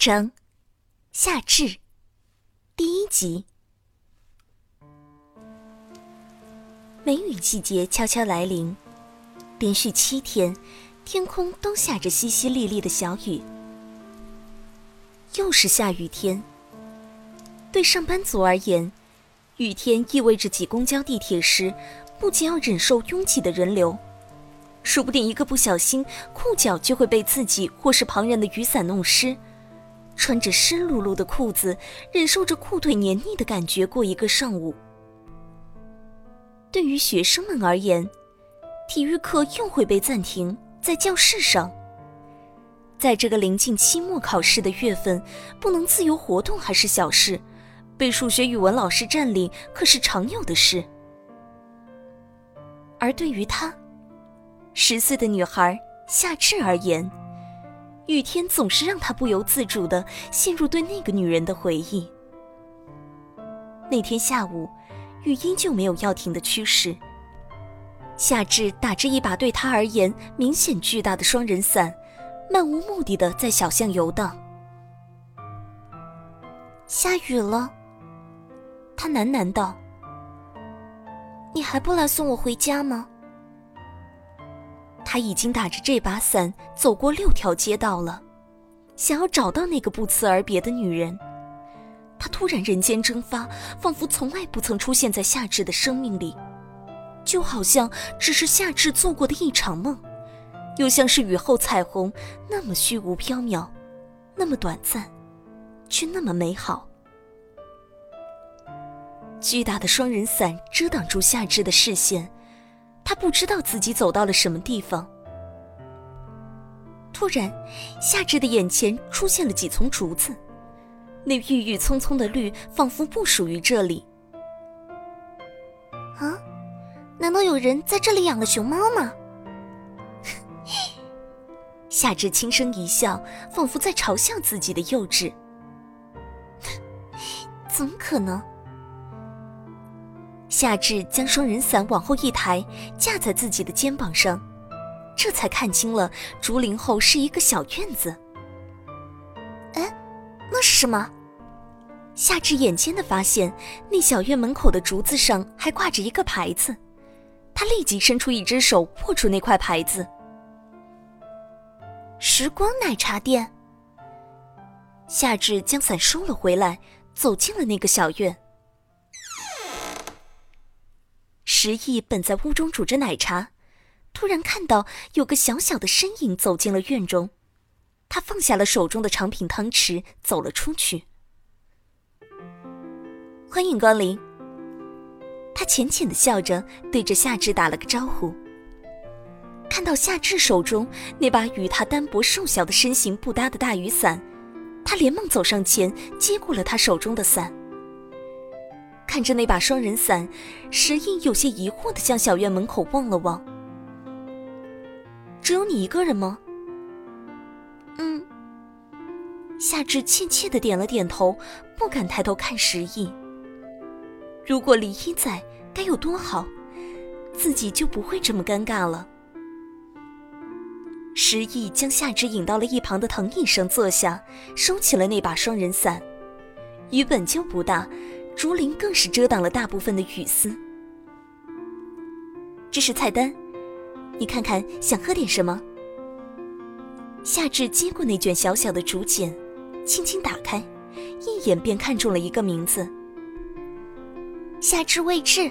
章，夏至，第一集。梅雨季节悄悄来临，连续七天，天空都下着淅淅沥沥的小雨。又是下雨天。对上班族而言，雨天意味着挤公交、地铁时，不仅要忍受拥挤的人流，说不定一个不小心，裤脚就会被自己或是旁人的雨伞弄湿。穿着湿漉漉的裤子，忍受着裤腿黏腻的感觉过一个上午。对于学生们而言，体育课又会被暂停在教室上。在这个临近期末考试的月份，不能自由活动还是小事，被数学、语文老师占领可是常有的事。而对于她，十岁的女孩夏至而言，雨天总是让他不由自主的陷入对那个女人的回忆。那天下午，雨依旧没有要停的趋势。夏至打着一把对他而言明显巨大的双人伞，漫无目的的在小巷游荡。下雨了，他喃喃道：“你还不来送我回家吗？”他已经打着这把伞走过六条街道了，想要找到那个不辞而别的女人。他突然人间蒸发，仿佛从来不曾出现在夏至的生命里，就好像只是夏至做过的一场梦，又像是雨后彩虹，那么虚无缥缈，那么短暂，却那么美好。巨大的双人伞遮挡住夏至的视线。他不知道自己走到了什么地方。突然，夏至的眼前出现了几丛竹子，那郁郁葱葱的绿仿佛不属于这里。啊，难道有人在这里养了熊猫吗？夏至轻声一笑，仿佛在嘲笑自己的幼稚。怎么可能？夏至将双人伞往后一抬，架在自己的肩膀上，这才看清了竹林后是一个小院子。哎，那是什么？夏至眼尖的发现，那小院门口的竹子上还挂着一个牌子，他立即伸出一只手握住那块牌子。时光奶茶店。夏至将伞收了回来，走进了那个小院。石毅本在屋中煮着奶茶，突然看到有个小小的身影走进了院中，他放下了手中的长柄汤匙，走了出去。欢迎光临。他浅浅的笑着，对着夏至打了个招呼。看到夏至手中那把与他单薄瘦小的身形不搭的大雨伞，他连忙走上前接过了他手中的伞。看着那把双人伞，石印有些疑惑的向小院门口望了望。只有你一个人吗？嗯。夏至怯怯的点了点头，不敢抬头看石印。如果离一在，该有多好，自己就不会这么尴尬了。石毅将夏至引到了一旁的藤椅上坐下，收起了那把双人伞。雨本就不大。竹林更是遮挡了大部分的雨丝。这是菜单，你看看想喝点什么？夏至接过那卷小小的竹简，轻轻打开，一眼便看中了一个名字：夏至未至。